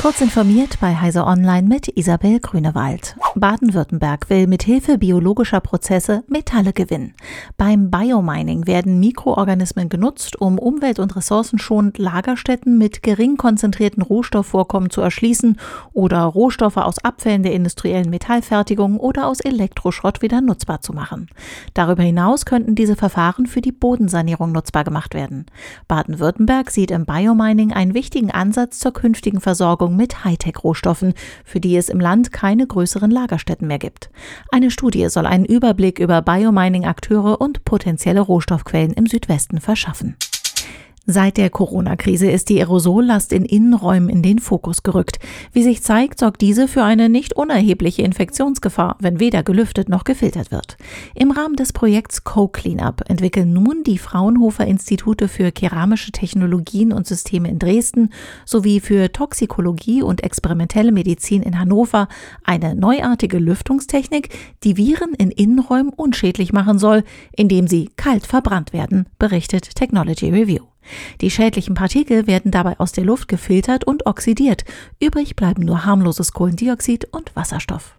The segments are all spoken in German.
Kurz informiert bei Heise Online mit Isabel Grünewald. Baden-Württemberg will mit Hilfe biologischer Prozesse Metalle gewinnen. Beim Biomining werden Mikroorganismen genutzt, um umwelt- und ressourcenschonend Lagerstätten mit gering konzentrierten Rohstoffvorkommen zu erschließen oder Rohstoffe aus Abfällen der industriellen Metallfertigung oder aus Elektroschrott wieder nutzbar zu machen. Darüber hinaus könnten diese Verfahren für die Bodensanierung nutzbar gemacht werden. Baden-Württemberg sieht im Biomining einen wichtigen Ansatz zur künftigen Versorgung Versorgung mit Hightech-Rohstoffen, für die es im Land keine größeren Lagerstätten mehr gibt. Eine Studie soll einen Überblick über Biomining-Akteure und potenzielle Rohstoffquellen im Südwesten verschaffen. Seit der Corona-Krise ist die Aerosollast in Innenräumen in den Fokus gerückt. Wie sich zeigt, sorgt diese für eine nicht unerhebliche Infektionsgefahr, wenn weder gelüftet noch gefiltert wird. Im Rahmen des Projekts Co-Cleanup entwickeln nun die Fraunhofer Institute für keramische Technologien und Systeme in Dresden sowie für Toxikologie und experimentelle Medizin in Hannover eine neuartige Lüftungstechnik, die Viren in Innenräumen unschädlich machen soll, indem sie kalt verbrannt werden, berichtet Technology Review. Die schädlichen Partikel werden dabei aus der Luft gefiltert und oxidiert. Übrig bleiben nur harmloses Kohlendioxid und Wasserstoff.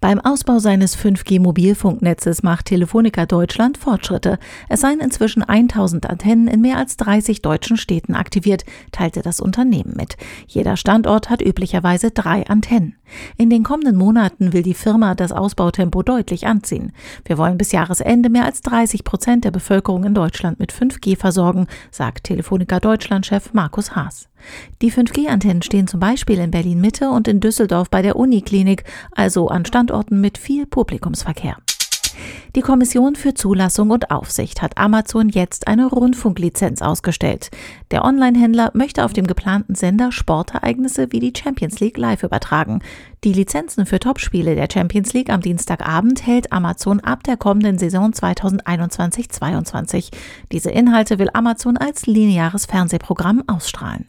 Beim Ausbau seines 5G-Mobilfunknetzes macht Telefonica Deutschland Fortschritte. Es seien inzwischen 1000 Antennen in mehr als 30 deutschen Städten aktiviert, teilte das Unternehmen mit. Jeder Standort hat üblicherweise drei Antennen. In den kommenden Monaten will die Firma das Ausbautempo deutlich anziehen. Wir wollen bis Jahresende mehr als 30 Prozent der Bevölkerung in Deutschland mit 5G versorgen, sagt Telefonica Deutschland-Chef Markus Haas. Die 5G-Antennen stehen zum Beispiel in Berlin Mitte und in Düsseldorf bei der Uniklinik, also an Standorten mit viel Publikumsverkehr. Die Kommission für Zulassung und Aufsicht hat Amazon jetzt eine Rundfunklizenz ausgestellt. Der Online-Händler möchte auf dem geplanten Sender Sportereignisse wie die Champions League live übertragen. Die Lizenzen für Topspiele der Champions League am Dienstagabend hält Amazon ab der kommenden Saison 2021-22. Diese Inhalte will Amazon als lineares Fernsehprogramm ausstrahlen.